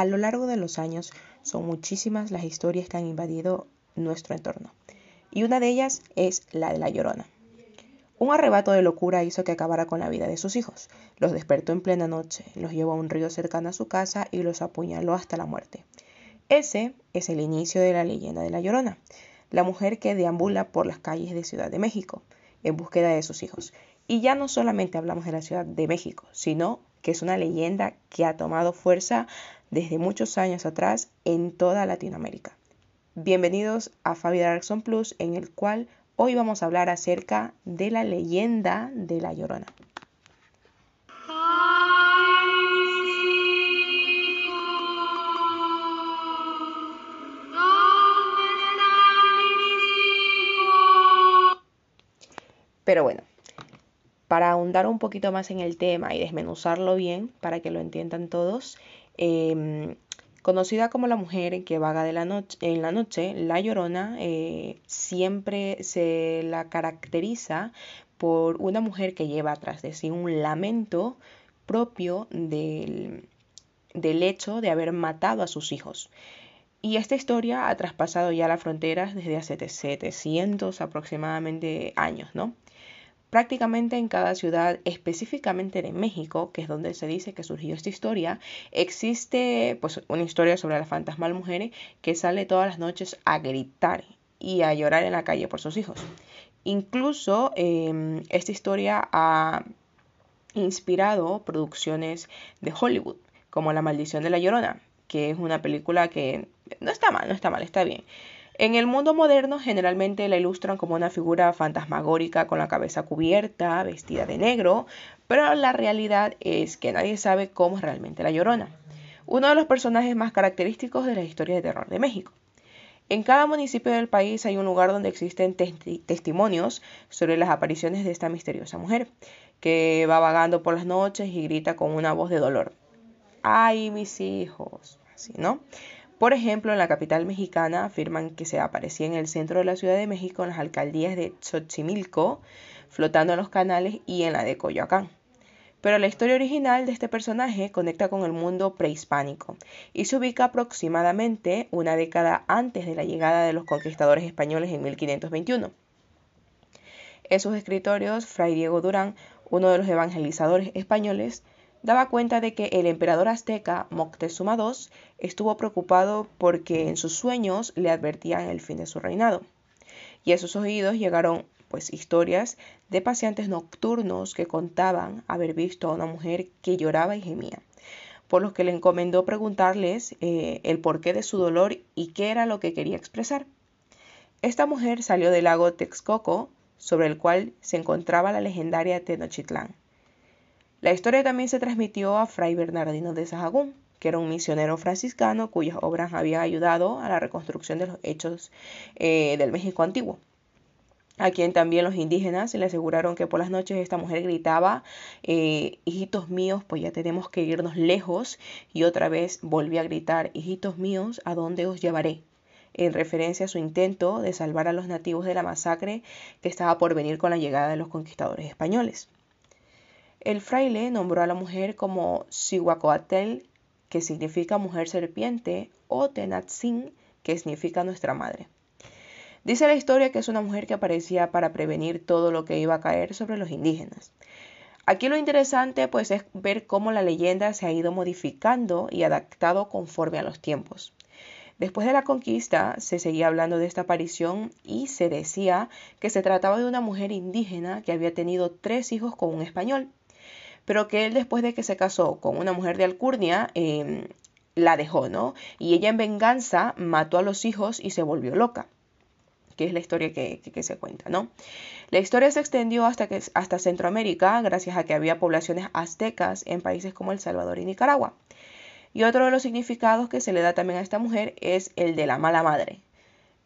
A lo largo de los años son muchísimas las historias que han invadido nuestro entorno, y una de ellas es la de la Llorona. Un arrebato de locura hizo que acabara con la vida de sus hijos. Los despertó en plena noche, los llevó a un río cercano a su casa y los apuñaló hasta la muerte. Ese es el inicio de la leyenda de la Llorona, la mujer que deambula por las calles de Ciudad de México en búsqueda de sus hijos. Y ya no solamente hablamos de la Ciudad de México, sino que es una leyenda que ha tomado fuerza desde muchos años atrás en toda Latinoamérica. Bienvenidos a Fabi Darkson Plus, en el cual hoy vamos a hablar acerca de la leyenda de la Llorona. Pero bueno, para ahondar un poquito más en el tema y desmenuzarlo bien para que lo entiendan todos, em, conocida como la mujer que vaga de la noche, en la noche, la llorona eh, siempre se la caracteriza por una mujer que lleva atrás de sí un lamento propio del, del hecho de haber matado a sus hijos. Y esta historia ha traspasado ya las fronteras desde hace 700 aproximadamente años, ¿no? Prácticamente en cada ciudad, específicamente de México, que es donde se dice que surgió esta historia, existe pues una historia sobre la fantasmal mujer que sale todas las noches a gritar y a llorar en la calle por sus hijos. Incluso em, esta historia ha inspirado producciones de Hollywood, como La maldición de la Llorona, que es una película que no está mal, no está mal, está bien. En el mundo moderno generalmente la ilustran como una figura fantasmagórica con la cabeza cubierta, vestida de negro, pero la realidad es que nadie sabe cómo es realmente la Llorona, uno de los personajes más característicos de la historia de terror de México. En cada municipio del país hay un lugar donde existen testimonios sobre las apariciones de esta misteriosa mujer, que va vagando por las noches y grita con una voz de dolor. ¡Ay, mis hijos! Así, ¿no? Por ejemplo, en la capital mexicana afirman que se aparecía en el centro de la Ciudad de México en las alcaldías de Xochimilco, flotando en los canales y en la de Coyoacán. Pero la historia original de este personaje conecta con el mundo prehispánico y se ubica aproximadamente una década antes de la llegada de los conquistadores españoles en 1521. En sus escritorios, Fray Diego Durán, uno de los evangelizadores españoles, daba cuenta de que el emperador azteca Moctezuma II estuvo preocupado porque en sus sueños le advertían el fin de su reinado. Y a sus oídos llegaron pues historias de pacientes nocturnos que contaban haber visto a una mujer que lloraba y gemía, por lo que le encomendó preguntarles eh, el porqué de su dolor y qué era lo que quería expresar. Esta mujer salió del lago Texcoco, sobre el cual se encontraba la legendaria Tenochtitlán. La historia también se transmitió a Fray Bernardino de Sahagún, que era un misionero franciscano cuyas obras habían ayudado a la reconstrucción de los hechos eh, del México antiguo a quien también los indígenas le aseguraron que por las noches esta mujer gritaba, eh, hijitos míos, pues ya tenemos que irnos lejos, y otra vez volvió a gritar, hijitos míos, ¿a dónde os llevaré? en referencia a su intento de salvar a los nativos de la masacre que estaba por venir con la llegada de los conquistadores españoles. El fraile nombró a la mujer como Sihuacoatel, que significa mujer serpiente, o Tenatzin, que significa nuestra madre. Dice la historia que es una mujer que aparecía para prevenir todo lo que iba a caer sobre los indígenas. Aquí lo interesante pues es ver cómo la leyenda se ha ido modificando y adaptado conforme a los tiempos. Después de la conquista se seguía hablando de esta aparición y se decía que se trataba de una mujer indígena que había tenido tres hijos con un español pero que él después de que se casó con una mujer de Alcurnia, em, la dejó, ¿no? Y ella en venganza mató a los hijos y se volvió loca que es la historia que, se cuenta, ¿no? La historia se extendió hasta, que, hasta Centroamérica gracias a que había poblaciones aztecas en países como El Salvador y Nicaragua. Y otro de los significados que se le da también a esta mujer es el de la mala madre,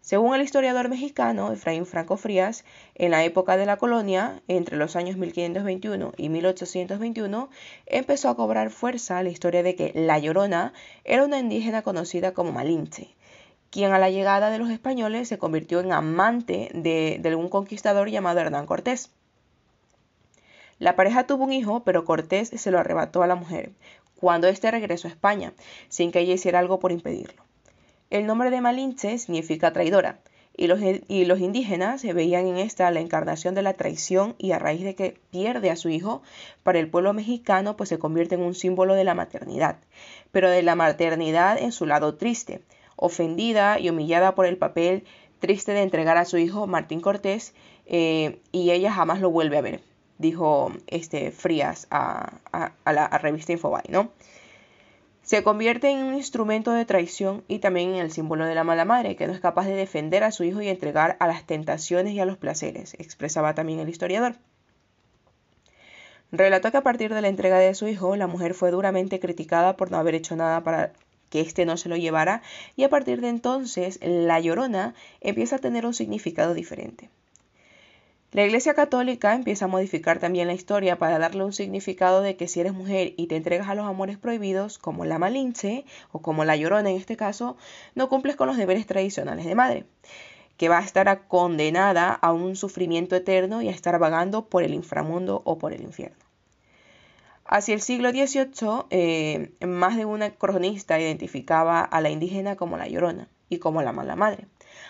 según el historiador mexicano Efraín Franco Frías, en la época de la colonia, entre los años 1521 y 1821, empezó a cobrar fuerza la historia de que La Llorona era una indígena conocida como Malinche, quien a la llegada de los españoles se convirtió en amante de, de un conquistador llamado Hernán Cortés. La pareja tuvo un hijo, pero Cortés se lo arrebató a la mujer, cuando éste regresó a España, sin que ella hiciera algo por impedirlo. El nombre de Malinche significa traidora, y los, indígenas se veían en esta la encarnación de la traición y a raíz de que pierde a su hijo, para el pueblo mexicano pues se convierte en un símbolo de la maternidad, pero de la maternidad en su lado triste, ofendida y humillada por el papel triste de entregar a su hijo Martín Cortés eh, y ella jamás lo vuelve a ver, dijo este Frías a, la revista Infobae, ¿no? Se convierte en un instrumento de traición y también en el símbolo de la mala madre, que no es capaz de defender a su hijo y entregar a las tentaciones y a los placeres, expresaba también el historiador. Relató que a partir de la entrega de su hijo, la mujer fue duramente criticada por no haber hecho nada para que éste no se lo llevara, y a partir de entonces la llorona empieza a tener un significado diferente. La Iglesia Católica empieza a modificar también la historia para darle un significado de que si eres mujer y te entregas a los amores prohibidos, como la Malinche o como la Llorona en este caso, no cumples con los deberes tradicionales de madre, que va a estar condenada a un sufrimiento eterno y a estar vagando por el inframundo o por el infierno. Hacia el siglo XVIII, eh, más de una cronista identificaba a la indígena como la Llorona y como la mala madre.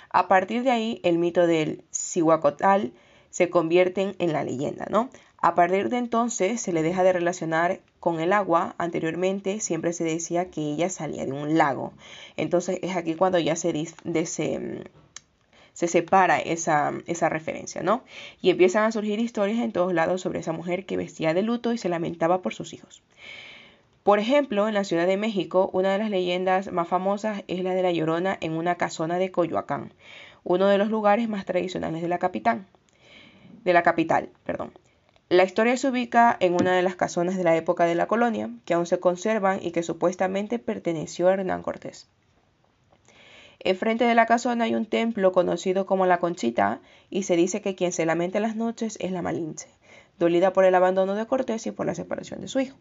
A partir de ahí, el mito del Cihuacotal se convierten en la leyenda, ¿no? A partir de entonces se le deja de relacionar con el agua. Anteriormente siempre se decía que ella salía de un lago. Entonces es aquí cuando ya se, se, se separa esa, esa, referencia, ¿no? Y empiezan a surgir historias en todos lados sobre esa mujer que vestía de luto y se lamentaba por sus hijos. Por ejemplo, en la Ciudad de México, una de las leyendas más famosas es la de la Llorona en una casona de Coyoacán, uno de los lugares más tradicionales de la capital de la capital. Perdón. La historia se ubica en una de las casonas de la época de la colonia, que aún se conservan y que supuestamente perteneció a Hernán Cortés. Enfrente de la casona hay un templo conocido como la Conchita y se dice que quien se lamenta en las noches es la Malinche, dolida por el abandono de Cortés y por la separación de su hijo.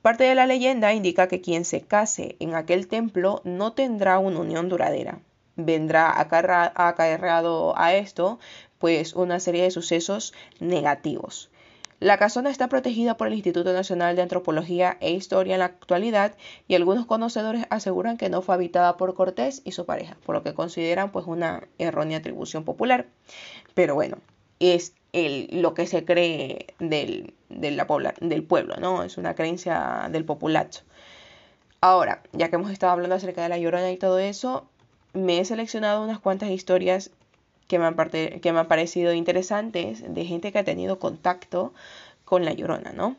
Parte de la leyenda indica que quien se case en aquel templo no tendrá una unión duradera. Vendrá acarreado a esto pues una serie de sucesos negativos. La casona está protegida por el Instituto Nacional de Antropología e Historia en la actualidad y algunos conocedores aseguran que no fue habitada por Cortés y su pareja, por lo que consideran pues una errónea atribución popular. Pero bueno, es lo que se cree del, del pueblo, ¿no? Es una creencia del populacho. Ahora, ya que hemos estado hablando acerca de la llorona y todo eso, me he seleccionado unas cuantas historias que me, han parecido interesantes de gente que ha tenido contacto con la llorona, ¿no?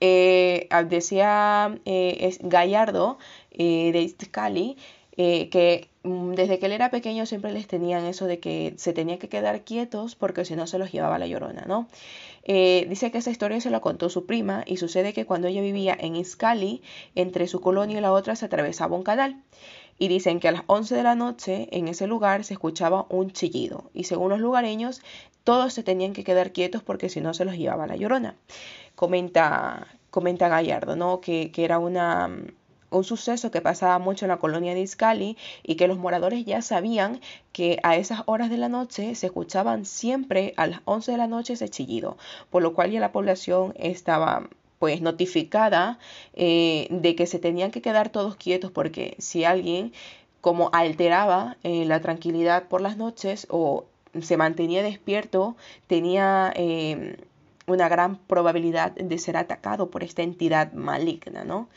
Eh, ah, decía eh, Gallardo eh, de Iztacali que mm, desde que él era pequeño siempre les tenían eso de que se tenía que quedar quietos porque si no se los llevaba la llorona, ¿no? dice que esa historia se la contó su prima y sucede que cuando ella vivía en Izcali, entre su colonia y la otra se atravesaba un canal y dicen que a las 11 de la noche en ese lugar se escuchaba un chillido y según los lugareños todos se tenían que quedar quietos porque si no se los llevaba la llorona. Comenta, comenta Gallardo, ¿no? Que, era una, un suceso que pasaba mucho en la colonia de Iscali y que los moradores ya sabían que a esas horas de la noche se escuchaban siempre a las 11 de la noche ese chillido, por lo cual ya la población estaba pues notificada eh, de que se tenían que quedar todos quietos porque si alguien como alteraba eh, la tranquilidad por las noches o se mantenía despierto, tenía em, una gran probabilidad de ser atacado por esta entidad maligna, ¿no?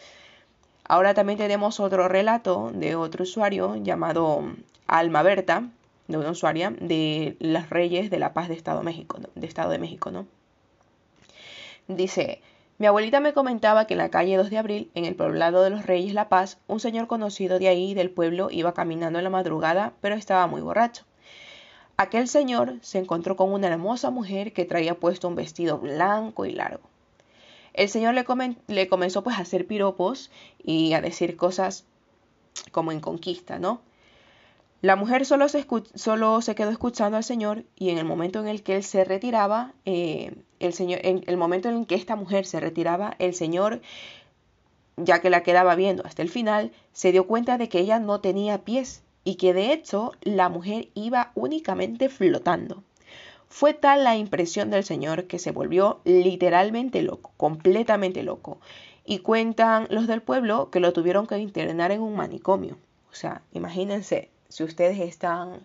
Ahora también tenemos otro relato de otro usuario llamado Alma Berta, de una usuaria de las Reyes de la Paz de Estado, México, de Estado de México, ¿no? Dice, mi abuelita me comentaba que en la calle 2 de abril, en el poblado de los Reyes La Paz, un señor conocido de ahí del pueblo iba caminando en la madrugada, pero estaba muy borracho. Aquel señor se encontró con una hermosa mujer que traía puesto un vestido blanco y largo. El señor le, le comenzó pues a hacer piropos y a decir cosas como en conquista, ¿no? La mujer solo se, quedó escuchando al Señor y en el momento en el que él se retiraba, eh, el Señor, en el momento en que esta mujer se retiraba, el Señor, ya que la quedaba viendo hasta el final, se dio cuenta de que ella no tenía pies y que de hecho la mujer iba únicamente flotando. Fue tal la impresión del señor que se volvió literalmente loco, completamente loco. Y cuentan los del pueblo que lo tuvieron que internar en un manicomio. O sea, imagínense, si ustedes están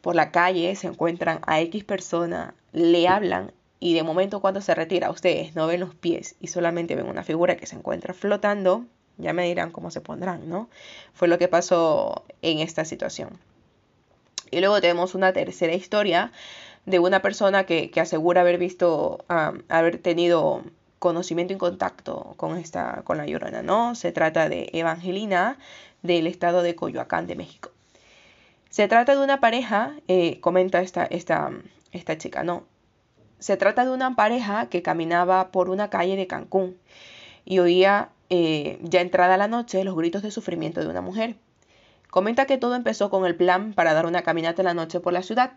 por la calle, se encuentran a X persona, le hablan y de momento cuando se retira ustedes no ven los pies y solamente ven una figura que se encuentra flotando, ya me dirán cómo se pondrán, ¿no? Fue lo que pasó en esta situación. Y luego tenemos una tercera historia de una persona que, asegura haber visto, haber tenido conocimiento y contacto con esta, con la llorona, ¿no? Se trata de Evangelina del estado de Coyoacán de México. Se trata de una pareja, eh, comenta esta, esta, esta chica, ¿no? Se trata de una pareja que caminaba por una calle de Cancún y oía eh, ya entrada la noche los gritos de sufrimiento de una mujer. Comenta que todo empezó con el plan para dar una caminata en la noche por la ciudad.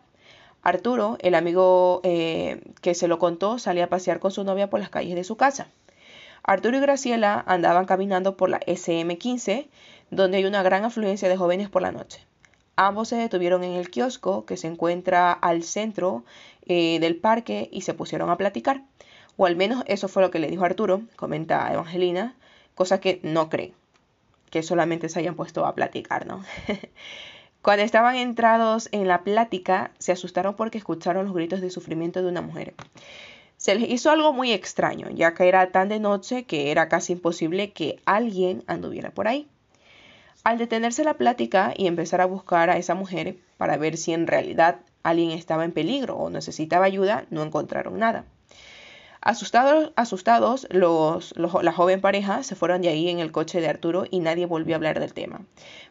Arturo, el amigo eh, que se lo contó, salía a pasear con su novia por las calles de su casa. Arturo y Graciela andaban caminando por la SM15, donde hay una gran afluencia de jóvenes por la noche. Ambos se detuvieron en el kiosco que se encuentra al centro eh, del parque y se pusieron a platicar. O al menos eso fue lo que le dijo Arturo, comenta Evangelina, cosa que no cree, que solamente se hayan puesto a platicar, ¿no? Cuando estaban entrados en la plática, se asustaron porque escucharon los gritos de sufrimiento de una mujer. Se les hizo algo muy extraño, ya que era tan de noche que era casi imposible que alguien anduviera por ahí. Al detenerse la plática y empezar a buscar a esa mujer para ver si en realidad alguien estaba en peligro o necesitaba ayuda, no encontraron nada. Asustados, asustados los, la joven pareja se fueron de ahí en el coche de Arturo y nadie volvió a hablar del tema,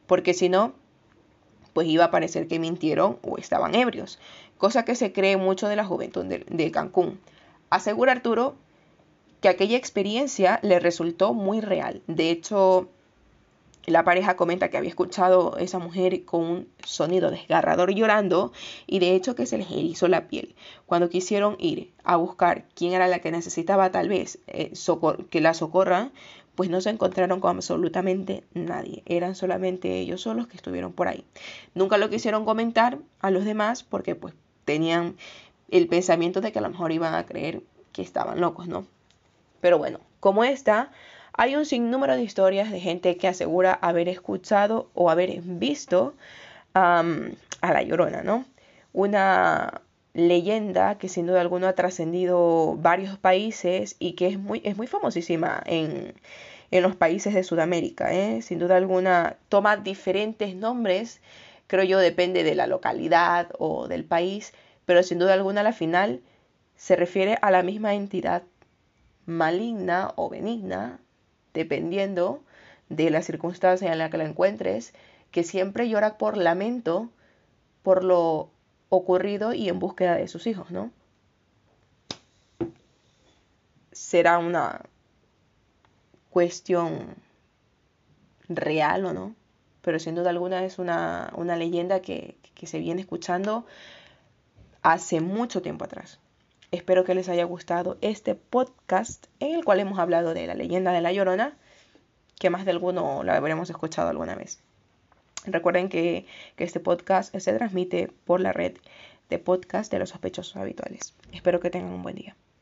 porque si no, pues iba a parecer que mintieron o estaban ebrios, cosa que se cree mucho de la juventud de, Cancún. Asegura Arturo que aquella experiencia le resultó muy real. De hecho, la pareja comenta que había escuchado a esa mujer con un sonido desgarrador llorando y de hecho que se les erizó la piel. Cuando quisieron ir a buscar quién era la que necesitaba tal vez eh, que la socorran, pues no se encontraron con absolutamente nadie. Eran solamente ellos solos que estuvieron por ahí. Nunca lo quisieron comentar a los demás porque pues tenían el pensamiento de que a lo mejor iban a creer que estaban locos, ¿no? Pero bueno, como esta, hay un sinnúmero de historias de gente que asegura haber escuchado o haber visto a la Llorona, ¿no? Una leyenda que sin duda alguna ha trascendido varios países y que es muy, es muy famosísima en, en los países de Sudamérica. ¿eh? Sin duda alguna toma diferentes nombres, creo yo depende de la localidad o del país, pero sin duda alguna a la final se refiere a la misma entidad maligna o benigna, dependiendo de la circunstancia en la que la encuentres, que siempre llora por lamento por lo ocurrido y en búsqueda de sus hijos, ¿no? Será una cuestión real o no, pero sin duda alguna es una, leyenda que, que se viene escuchando hace mucho tiempo atrás. Espero que les haya gustado este podcast en el cual hemos hablado de la leyenda de la Llorona, que más de alguno lo habremos escuchado alguna vez. Recuerden que, que este podcast se transmite por la red de podcast de los sospechosos habituales. Espero que tengan un buen día.